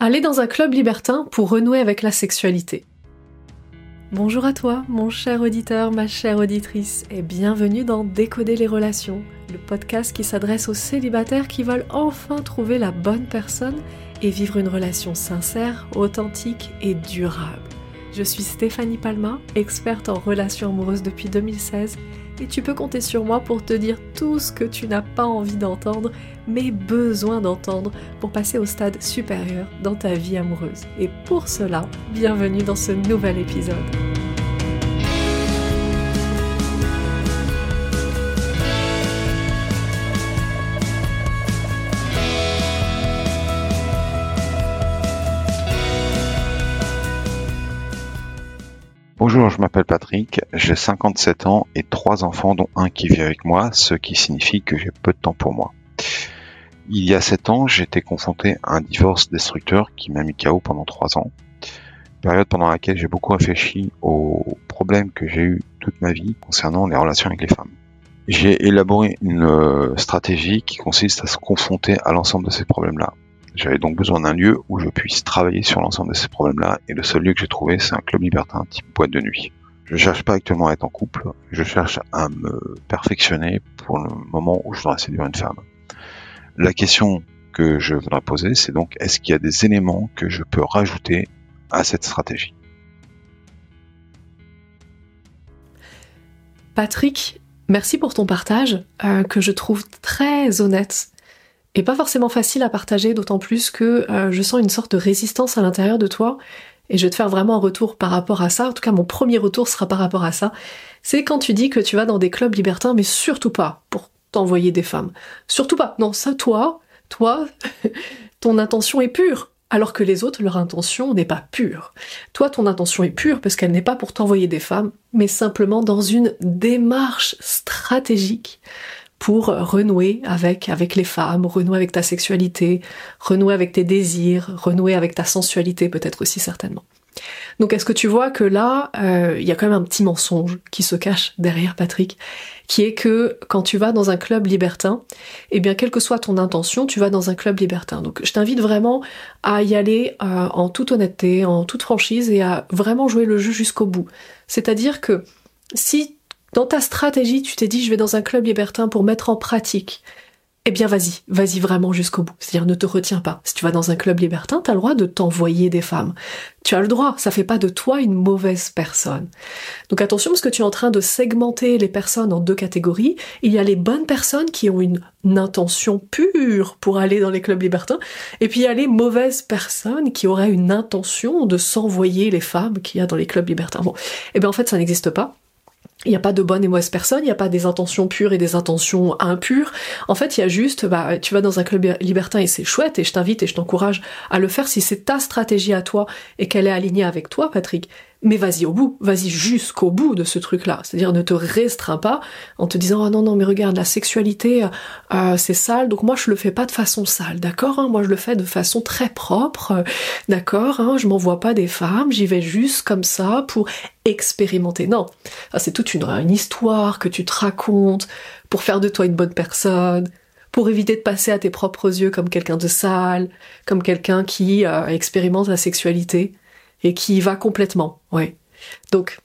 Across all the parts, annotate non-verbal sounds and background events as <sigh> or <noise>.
aller dans un club libertin pour renouer avec la sexualité. Bonjour à toi, mon cher auditeur, ma chère auditrice, et bienvenue dans Décoder les relations, le podcast qui s'adresse aux célibataires qui veulent enfin trouver la bonne personne et vivre une relation sincère, authentique et durable. Je suis Stéphanie Palma, experte en relations amoureuses depuis 2016 et tu peux compter sur moi pour te dire tout ce que tu n'as pas envie d'entendre, mais besoin d'entendre pour passer au stade supérieur dans ta vie amoureuse. Et pour cela, bienvenue dans ce nouvel épisode. Bonjour, je m'appelle Patrick, j'ai 57 ans et trois enfants dont un qui vit avec moi, ce qui signifie que j'ai peu de temps pour moi. Il y a 7 ans, été confronté à un divorce destructeur qui m'a mis KO pendant 3 ans. Période pendant laquelle j'ai beaucoup réfléchi aux problèmes que j'ai eu toute ma vie concernant les relations avec les femmes. J'ai élaboré une euh, stratégie qui consiste à se confronter à l'ensemble de ces problèmes-là. J'avais donc besoin d'un lieu où je puisse travailler sur l'ensemble de ces problèmes-là, et le seul lieu que j'ai trouvé, c'est un club libertin type boîte de nuit. Je cherche pas actuellement à être en couple, je cherche à me perfectionner pour le moment où je dois séduire une femme. La question que je voudrais poser, c'est donc est-ce qu'il y a des éléments que je peux rajouter à cette stratégie? Patrick, merci pour ton partage euh, que je trouve très honnête et pas forcément facile à partager, d'autant plus que euh, je sens une sorte de résistance à l'intérieur de toi. Et je vais te faire vraiment un retour par rapport à ça. En tout cas, mon premier retour sera par rapport à ça. C'est quand tu dis que tu vas dans des clubs libertins, mais surtout pas pour t'envoyer des femmes. Surtout pas. Non, ça, toi, toi, <laughs> ton intention est pure. Alors que les autres, leur intention n'est pas pure. Toi, ton intention est pure parce qu'elle n'est pas pour t'envoyer des femmes, mais simplement dans une démarche stratégique pour renouer avec, avec les femmes, renouer avec ta sexualité, renouer avec tes désirs, renouer avec ta sensualité peut-être aussi certainement. Donc est-ce que tu vois que là, euh, il y a quand même un petit mensonge qui se cache derrière Patrick, qui est que quand tu vas dans un club libertin, eh bien quelle que soit ton intention, tu vas dans un club libertin. Donc je t'invite vraiment à y aller euh, en toute honnêteté, en toute franchise et à vraiment jouer le jeu jusqu'au bout. C'est-à-dire que si dans ta stratégie, tu t'es dit je vais dans un club libertin pour mettre en pratique. Eh bien vas-y, vas-y vraiment jusqu'au bout. C'est-à-dire ne te retiens pas. Si tu vas dans un club libertin, t'as le droit de t'envoyer des femmes. Tu as le droit, ça fait pas de toi une mauvaise personne. Donc attention parce que tu es en train de segmenter les personnes en deux catégories. Il y a les bonnes personnes qui ont une, intention pure pour aller dans les clubs libertins, et puis il y a les mauvaises personnes qui auraient une intention de s'envoyer les femmes qu'il y a dans les clubs libertins. Bon, eh bien en fait ça n'existe pas. Il n'y a pas de bonnes et mauvaises personnes, il n'y a pas des intentions pures et des intentions impures. En fait, il y a juste, bah, tu vas dans un club libertin et c'est chouette et je t'invite et je t'encourage à le faire si c'est ta stratégie à toi et qu'elle est alignée avec toi, Patrick mais vas-y au bout, vas-y jusqu'au bout de ce truc-là. C'est-à-dire ne te restreins pas en te disant ah non non mais regarde la sexualité euh, c'est sale donc moi je le fais pas de façon sale, d'accord hein, Moi je le fais de façon très propre, d'accord hein, Je m'envoie pas des femmes, j'y vais juste comme ça pour expérimenter. Non, c'est une, histoire que tu te racontes pour faire de toi une bonne personne, pour éviter de passer à tes propres yeux comme quelqu'un de sale, comme quelqu'un qui expérimente la sexualité et qui y va complètement. Ouais. Donc,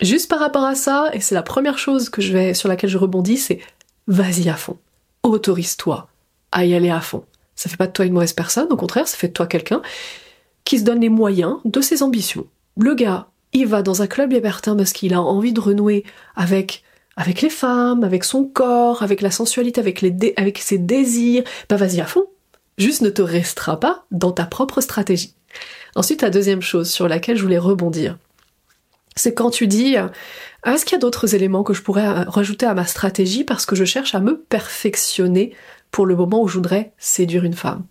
juste par rapport à ça, et c'est la première chose que je vais, sur laquelle je rebondis, c'est vas-y à fond. Autorise-toi à y aller à fond. Ça fait pas de toi une mauvaise personne, au contraire, ça fait de toi quelqu'un qui se donne les moyens de ses ambitions. Le gars, il va dans un club libertin parce qu'il a envie de renouer avec avec les femmes, avec son corps, avec la sensualité, avec, les avec ses désirs, bah vas-y à fond. Juste ne te restreins pas dans ta propre stratégie. Ensuite, la deuxième chose sur laquelle je voulais rebondir, c'est quand tu dis euh, est-ce qu'il y a d'autres éléments que je pourrais euh, rajouter à ma stratégie parce que je cherche à me perfectionner pour le moment où je voudrais séduire une femme?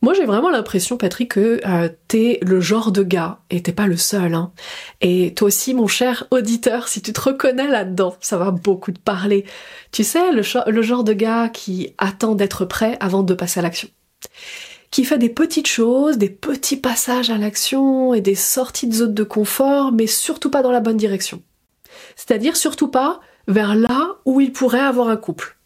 Moi j'ai vraiment l'impression Patrick que euh, t'es le genre de gars, et t'es pas le seul, hein. Et toi aussi mon cher auditeur, si tu te reconnais là-dedans, ça va beaucoup te parler. Tu sais, le, le genre de gars qui attend d'être prêt avant de passer à l'action qui fait des petites choses, des petits passages à l'action et des sorties de zone de confort, mais surtout pas dans la bonne direction. C'est-à-dire surtout pas vers là où il pourrait avoir un couple.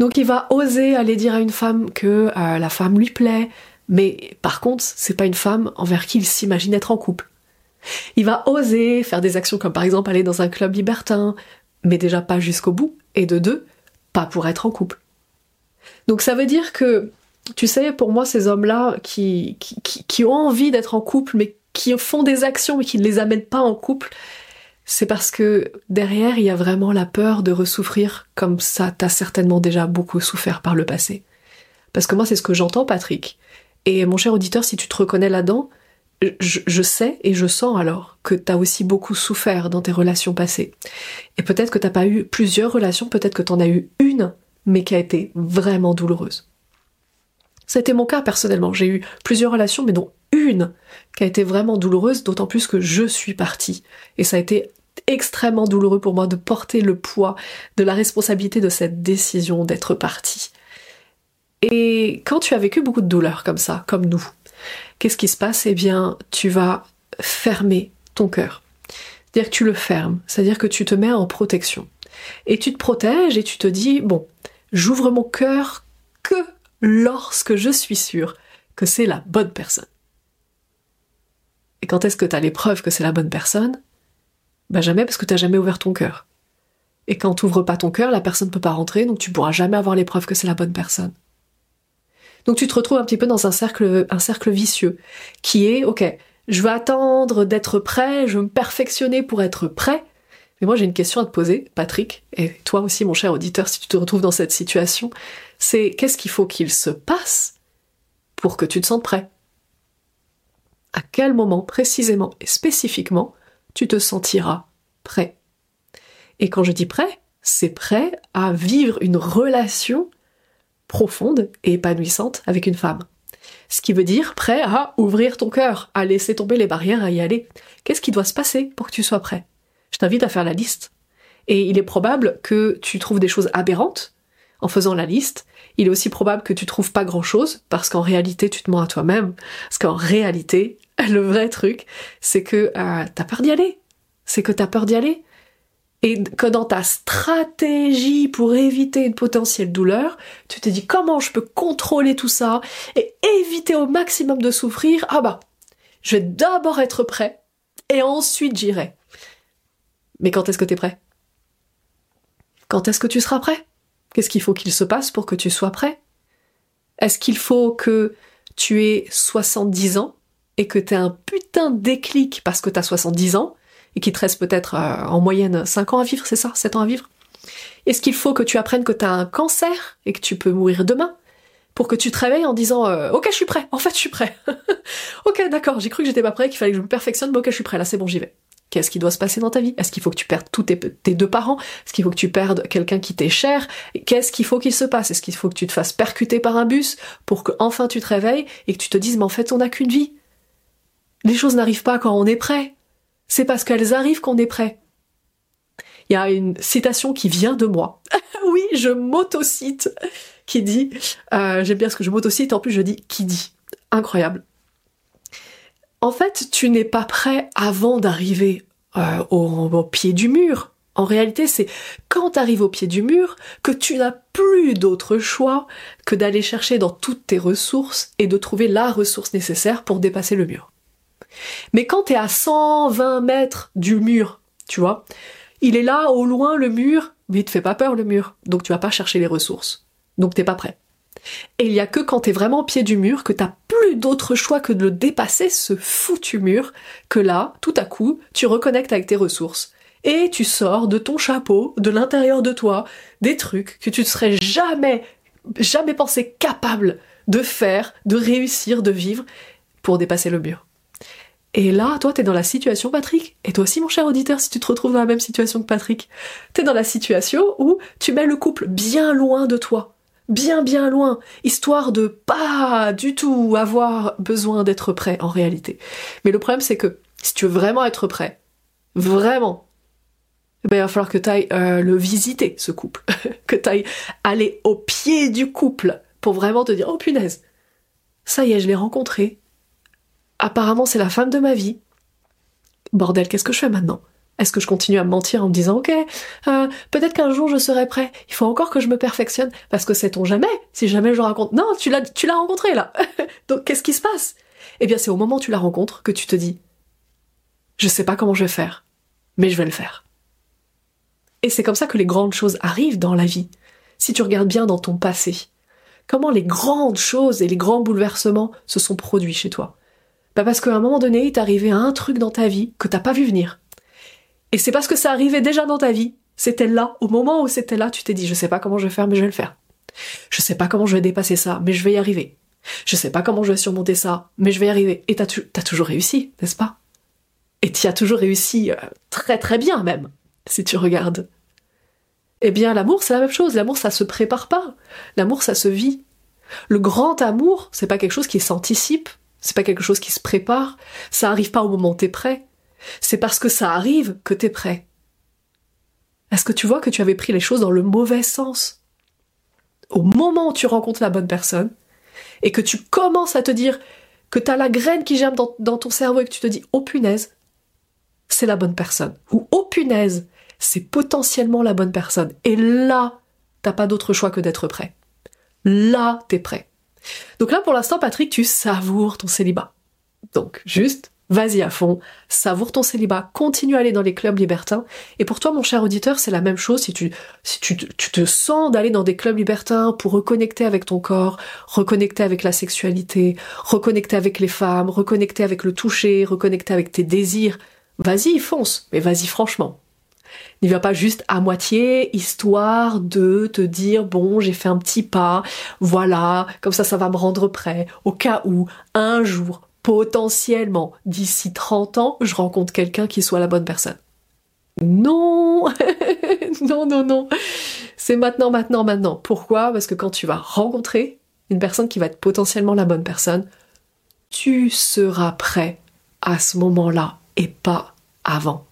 Donc il va oser aller dire à une femme que euh, la femme lui plaît, Mais par contre, c'est pas une femme envers qui il s'imagine être en couple. Il va oser faire des actions comme par exemple aller dans un club libertin, mais déjà pas jusqu'au bout, et de deux, pas pour être en couple. Donc ça veut dire que, tu sais, pour moi, ces hommes-là qui, ont envie d'être en couple, mais qui font des actions, mais qui ne les amènent pas en couple, c'est parce que derrière, il y a vraiment la peur de ressouffrir comme ça t'as certainement déjà beaucoup souffert par le passé. Parce que moi, c'est ce que j'entends, Patrick. Et mon cher auditeur, si tu te reconnais là-dedans, je, sais et je sens alors que t'as aussi beaucoup souffert dans tes relations passées. Et peut-être que t'as pas eu plusieurs relations, peut-être que t'en as eu une, mais qui a été vraiment douloureuse. C'était mon cas personnellement. J'ai eu plusieurs relations, mais dont une qui a été vraiment douloureuse, d'autant plus que je suis partie. Et ça a été extrêmement douloureux pour moi de porter le poids de la responsabilité de cette décision d'être partie. Et quand tu as vécu beaucoup de douleurs comme ça, comme nous, qu'est-ce qui se passe? Eh bien, tu vas fermer ton cœur. C'est-à-dire que tu le fermes, c'est-à-dire que tu te mets en protection. Et tu te protèges et tu te dis, bon, j'ouvre mon cœur que lorsque je suis sûr que c'est la bonne personne. Et quand est-ce que tu as les preuves que c'est la bonne personne? Bah jamais parce que tu n'as jamais ouvert ton cœur. Et quand tu n'ouvres pas ton cœur, la personne ne peut pas rentrer, donc tu pourras jamais avoir les preuves que c'est la bonne personne. Donc tu te retrouves un petit peu dans un cercle, un cercle vicieux, qui est, ok, je veux attendre d'être prêt, je veux me perfectionner pour être prêt. Mais moi j'ai une question à te poser, Patrick, et toi aussi mon cher auditeur, si tu te retrouves dans cette situation, c'est qu'est-ce qu'il faut qu'il se passe pour que tu te sentes prêt? À quel moment précisément et spécifiquement tu te sentiras prêt Et quand je dis prêt, c'est prêt à vivre une relation profonde et épanouissante avec une femme. Ce qui veut dire prêt à ouvrir ton cœur, à laisser tomber les barrières, à y aller. Qu'est-ce qui doit se passer pour que tu sois prêt? Je t'invite à faire la liste. Et il est probable que tu trouves des choses aberrantes en faisant la liste. Il est aussi probable que tu trouves pas grand chose parce qu'en réalité tu te mens à toi-même. Parce qu'en réalité, <laughs> le vrai truc, c'est que euh, t'as peur d'y aller. C'est que t'as peur d'y aller. Et que dans ta stratégie pour éviter une potentielle douleur, tu te dis comment je peux contrôler tout ça et éviter au maximum de souffrir, ah bah, je vais d'abord être prêt et ensuite j'irai. Mais quand est-ce que tu es prêt? Quand est-ce que tu seras prêt? Qu'est-ce qu'il faut qu'il se passe pour que tu sois prêt? Est-ce qu'il faut que tu aies 70 ans et que tu aies un putain déclic parce que tu as 70 ans et qui te reste peut-être euh, en moyenne 5 ans à vivre, c'est ça 7 ans à vivre. Est-ce qu'il faut que tu apprennes que tu as un cancer et que tu peux mourir demain pour que tu te réveilles en disant euh, ok je suis prêt, en fait je suis prêt. <laughs> ok d'accord, j'ai cru que j'étais pas prêt, qu'il fallait que je me perfectionne, mais ok je suis prêt, là c'est bon j'y vais. Qu'est-ce qui doit se passer dans ta vie? Est-ce qu'il faut que tu perdes tous tes, deux parents? Est-ce qu'il faut que tu perdes quelqu'un qui t'est cher? Qu'est-ce qu'il faut qu'il se passe? Est-ce qu'il faut que tu te fasses percuter par un bus pour que enfin tu te réveilles et que tu te dises mais en fait on n'a qu'une vie? Les choses n'arrivent pas quand on est prêt c'est parce qu'elles arrivent qu'on est prêt. Il y a une citation qui vient de moi. <laughs> oui, je m'autocite, qui dit, euh, j'aime bien ce que je m'autocite, en plus je dis qui dit. Incroyable. En fait, tu n'es pas prêt avant d'arriver euh, au, pied du mur. En réalité, c'est quand tu arrives au pied du mur que tu n'as plus d'autre choix que d'aller chercher dans toutes tes ressources et de trouver la ressource nécessaire pour dépasser le mur. Mais quand t'es à 120 mètres du mur, tu vois, il est là au loin le mur, mais il te fait pas peur le mur, donc tu vas pas chercher les ressources. Donc t'es pas prêt. Et il y a que quand t'es vraiment au pied du mur que t'as plus d'autre choix que de le dépasser ce foutu mur, que là, tout à coup, tu reconnectes avec tes ressources. Et tu sors de ton chapeau, de l'intérieur de toi, des trucs que tu ne serais jamais, jamais pensé capable de faire, de réussir, de vivre pour dépasser le mur. Et là, toi, t'es dans la situation, Patrick, et toi aussi, mon cher auditeur, si tu te retrouves dans la même situation que Patrick, t'es dans la situation où tu mets le couple bien loin de toi, bien bien loin, histoire de pas du tout avoir besoin d'être prêt en réalité. Mais le problème, c'est que si tu veux vraiment être prêt, vraiment, ben, il va falloir que tu ailles euh, le visiter, ce couple, <laughs> que tu ailles aller au pied du couple pour vraiment te dire, oh punaise, ça y est, je l'ai rencontré, apparemment c'est la femme de ma vie. Bordel, qu'est-ce que je fais maintenant? Est-ce que je continue à me mentir en me disant ok, euh, peut-être qu'un jour je serai prêt. Il faut encore que je me perfectionne parce que c'est ton jamais. Si jamais je raconte, non, tu l'as, tu l'as rencontré là. <laughs> Donc qu'est-ce qui se passe? Eh bien, c'est au moment où tu la rencontres que tu te dis, je sais pas comment je vais faire, mais je vais le faire. Et c'est comme ça que les grandes choses arrivent dans la vie. Si tu regardes bien dans ton passé, comment les grandes choses et les grands bouleversements se sont produits chez toi? Bah parce qu'à un moment donné, il est arrivé un truc dans ta vie que t'as pas vu venir et c'est parce que ça arrivait déjà dans ta vie. C'était là, au moment où c'était là, tu t'es dit, je sais pas comment je vais faire, mais je vais le faire. Je sais pas comment je vais dépasser ça, mais je vais y arriver. Je sais pas comment je vais surmonter ça, mais je vais y arriver. Et t'as, toujours réussi, n'est-ce pas? Et tu as toujours réussi euh, très très bien même, si tu regardes. Eh bien, l'amour, c'est la même chose. L'amour, ça se prépare pas. L'amour, ça se vit. Le grand amour, c'est pas quelque chose qui s'anticipe, c'est pas quelque chose qui se prépare, ça arrive pas au moment où t'es prêt, c'est parce que ça arrive que t'es prêt. Est-ce que tu vois que tu avais pris les choses dans le mauvais sens? Au moment où tu rencontres la bonne personne, et que tu commences à te dire que t'as la graine qui germe dans, ton cerveau et que tu te dis oh punaise, c'est la bonne personne. Ou oh punaise, c'est potentiellement la bonne personne. Et là, t'as pas d'autre choix que d'être prêt. Là, t'es prêt. Donc là, pour l'instant, Patrick, tu savoures ton célibat. Donc, juste, vas-y à fond, savoure ton célibat, continue à aller dans les clubs libertins. Et pour toi, mon cher auditeur, c'est la même chose si tu, si tu, tu te sens d'aller dans des clubs libertins pour reconnecter avec ton corps, reconnecter avec la sexualité, reconnecter avec les femmes, reconnecter avec le toucher, reconnecter avec tes désirs. Vas-y, fonce, mais vas-y franchement. N'y va pas juste à moitié, histoire de te dire bon, j'ai fait un petit pas, voilà, comme ça ça va me rendre prêt, au cas où un jour, potentiellement, d'ici 30 ans, je rencontre quelqu'un qui soit la bonne personne. Non <laughs> Non, non, non C'est maintenant, maintenant, maintenant. Pourquoi? Parce que quand tu vas rencontrer une personne qui va être potentiellement la bonne personne, tu seras prêt à ce moment-là et pas avant.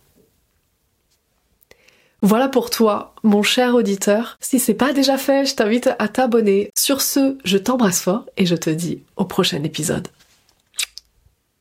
Voilà pour toi, mon cher auditeur. Si c'est pas déjà fait, je t'invite à t'abonner. Sur ce, je t'embrasse fort et je te dis au prochain épisode.